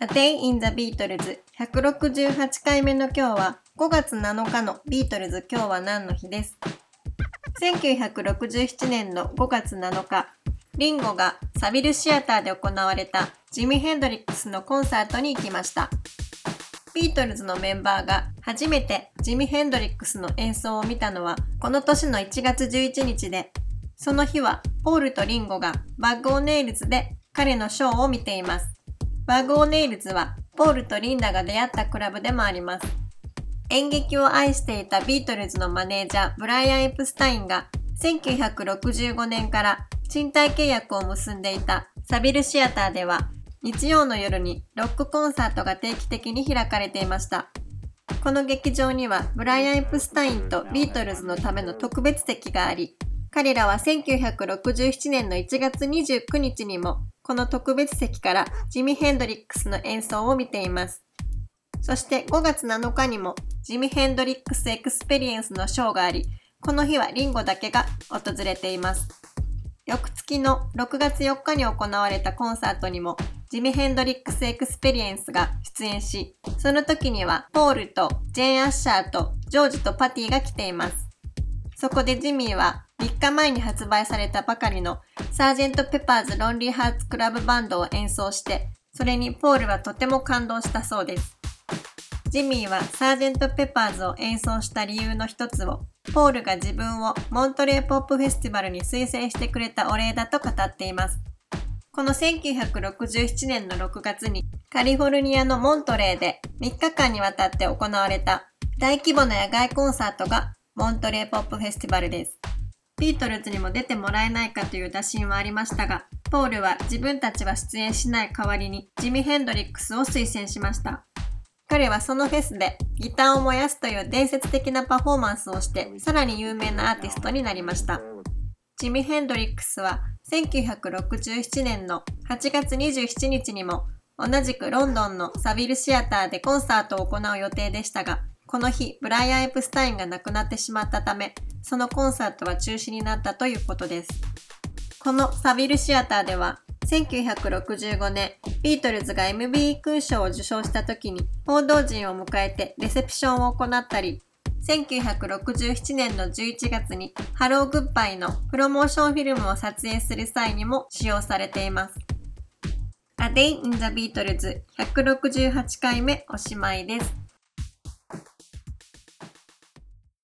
A Day in the Beatles 168回目の今日は5月7日のビートルズ今日は何の日です？1967年の5月7日、リンゴがサビルシアターで行われたジミ・ヘンドリックスのコンサートに行きました。ビートルズのメンバーが初めてジミ・ヘンドリックスの演奏を見たのはこの年の1月11日で、その日はポールとリンゴがバッグオネイルズで彼のショーを見ています。バッグオネイルズはポールとリンダが出会ったクラブでもあります。演劇を愛していたビートルズのマネージャーブライアン・エプスタインが1965年から賃貸契約を結んでいたサビルシアターでは日曜の夜にロックコンサートが定期的に開かれていました。この劇場にはブライアン・エプスタインとビートルズのための特別席があり、彼らは1967年の1月29日にもこの特別席からジミ・ヘンドリックスの演奏を見ています。そして5月7日にもジミ・ヘンドリックス・エクスペリエンスのショーがあり、この日はリンゴだけが訪れています。翌月の6月4日に行われたコンサートにもジミ・ヘンドリックス・エクスペリエンスが出演し、その時にはポールとジェーン・アッシャーとジョージとパティが来ています。そこでジミーは3日前に発売されたばかりのサージェント・ペパーズ・ロンリー・ハーツ・クラブバンドを演奏して、それにポールはとても感動したそうです。ジミーはサージェント・ペパーズを演奏した理由の一つを、ポールが自分をモントレーポップフェスティバルに推薦してくれたお礼だと語っています。この1967年の6月にカリフォルニアのモントレーで3日間にわたって行われた大規模な野外コンサートがモントレーポップフェスティバルです。ビートルズにも出てもらえないかという打診はありましたが、ポールは自分たちは出演しない代わりにジミ・ヘンドリックスを推薦しました。彼はそのフェスでギターを燃やすという伝説的なパフォーマンスをしてさらに有名なアーティストになりました。ジミ・ヘンドリックスは1967年の8月27日にも同じくロンドンのサビルシアターでコンサートを行う予定でしたが、この日、ブライアン・エプスタインが亡くなってしまったため、そのコンサートは中止になったということです。このサビルシアターでは、1965年、ビートルズが MBE 勲章を受賞した時に報道陣を迎えてレセプションを行ったり、1967年の11月にハローグッバイのプロモーションフィルムを撮影する際にも使用されています。A Day in the Beatles 168回目おしまいです。